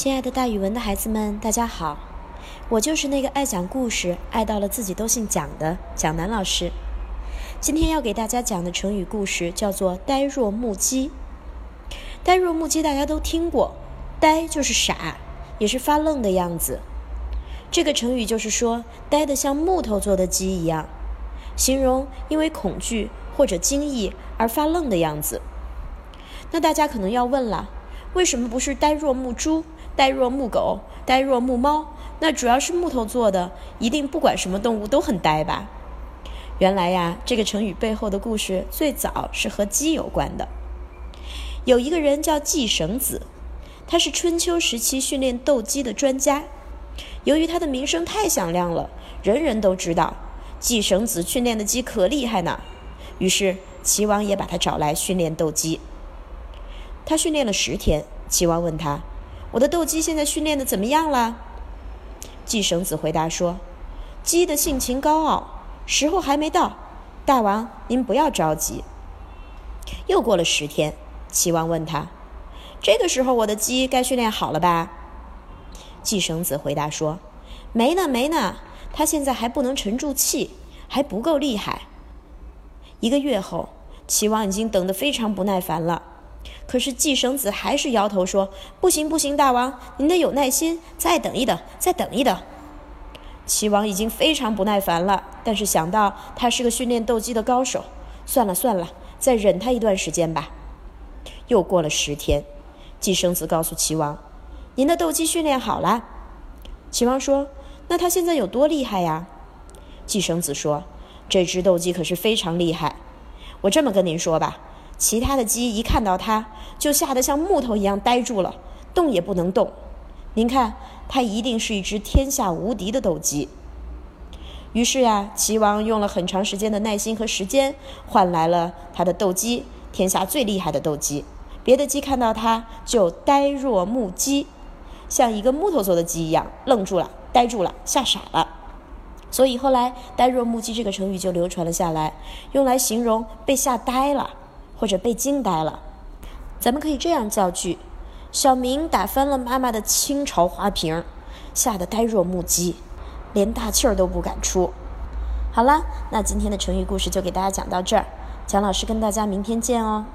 亲爱的，大语文的孩子们，大家好！我就是那个爱讲故事、爱到了自己都姓蒋的蒋楠老师。今天要给大家讲的成语故事叫做“呆若木鸡”。呆若木鸡大家都听过，呆就是傻，也是发愣的样子。这个成语就是说，呆得像木头做的鸡一样，形容因为恐惧或者惊异而发愣的样子。那大家可能要问了，为什么不是呆若木猪？呆若木狗，呆若木猫，那主要是木头做的，一定不管什么动物都很呆吧？原来呀，这个成语背后的故事最早是和鸡有关的。有一个人叫季绳子，他是春秋时期训练斗鸡的专家。由于他的名声太响亮了，人人都知道季绳子训练的鸡可厉害呢。于是齐王也把他找来训练斗鸡。他训练了十天，齐王问他。我的斗鸡现在训练的怎么样了？季绳子回答说：“鸡的性情高傲，时候还没到。大王，您不要着急。”又过了十天，齐王问他：“这个时候我的鸡该训练好了吧？”季绳子回答说：“没呢，没呢，它现在还不能沉住气，还不够厉害。”一个月后，齐王已经等得非常不耐烦了。可是季生子还是摇头说：“不行，不行，大王，您得有耐心，再等一等，再等一等。”齐王已经非常不耐烦了，但是想到他是个训练斗鸡的高手，算了算了，再忍他一段时间吧。又过了十天，季生子告诉齐王：“您的斗鸡训练好了。”齐王说：“那他现在有多厉害呀？”季生子说：“这只斗鸡可是非常厉害。我这么跟您说吧。”其他的鸡一看到它，就吓得像木头一样呆住了，动也不能动。您看，它一定是一只天下无敌的斗鸡。于是呀，齐王用了很长时间的耐心和时间，换来了他的斗鸡，天下最厉害的斗鸡。别的鸡看到它就呆若木鸡，像一个木头做的鸡一样，愣住了，呆住了，吓傻了。所以后来“呆若木鸡”这个成语就流传了下来，用来形容被吓呆了。或者被惊呆了，咱们可以这样造句：小明打翻了妈妈的清朝花瓶，吓得呆若木鸡，连大气儿都不敢出。好了，那今天的成语故事就给大家讲到这儿，蒋老师跟大家明天见哦。